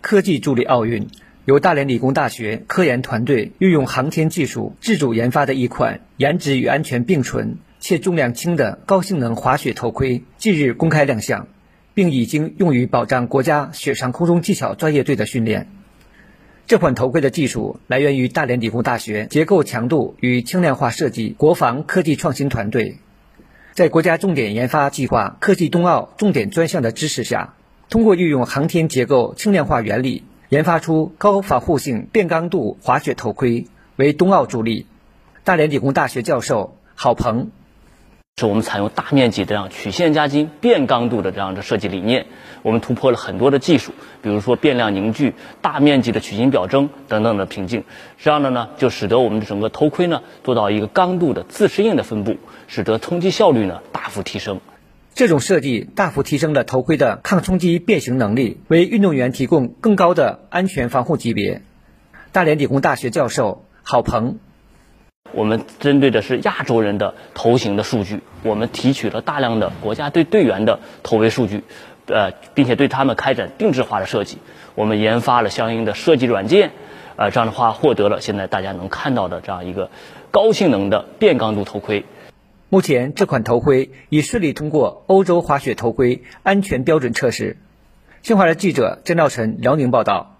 科技助力奥运，由大连理工大学科研团队运用航天技术自主研发的一款颜值与安全并存且重量轻的高性能滑雪头盔，近日公开亮相，并已经用于保障国家雪上空中技巧专业队的训练。这款头盔的技术来源于大连理工大学结构强度与轻量化设计国防科技创新团队，在国家重点研发计划科技冬奥重点专项的支持下，通过运用航天结构轻量化原理，研发出高防护性变刚度滑雪头盔，为冬奥助力。大连理工大学教授郝鹏。是我们采用大面积这样曲线加筋、变刚度的这样的设计理念，我们突破了很多的技术，比如说变量凝聚、大面积的曲形表征等等的瓶颈。这样的呢，就使得我们的整个头盔呢做到一个刚度的自适应的分布，使得冲击效率呢大幅提升。这种设计大幅提升了头盔的抗冲击变形能力，为运动员提供更高的安全防护级别。大连理工大学教授郝鹏。我们针对的是亚洲人的头型的数据，我们提取了大量的国家队队员的头围数据，呃，并且对他们开展定制化的设计。我们研发了相应的设计软件，呃，这样的话获得了现在大家能看到的这样一个高性能的变刚度头盔。目前这款头盔已顺利通过欧洲滑雪头盔安全标准测试。新华社记者郑兆晨辽宁报道。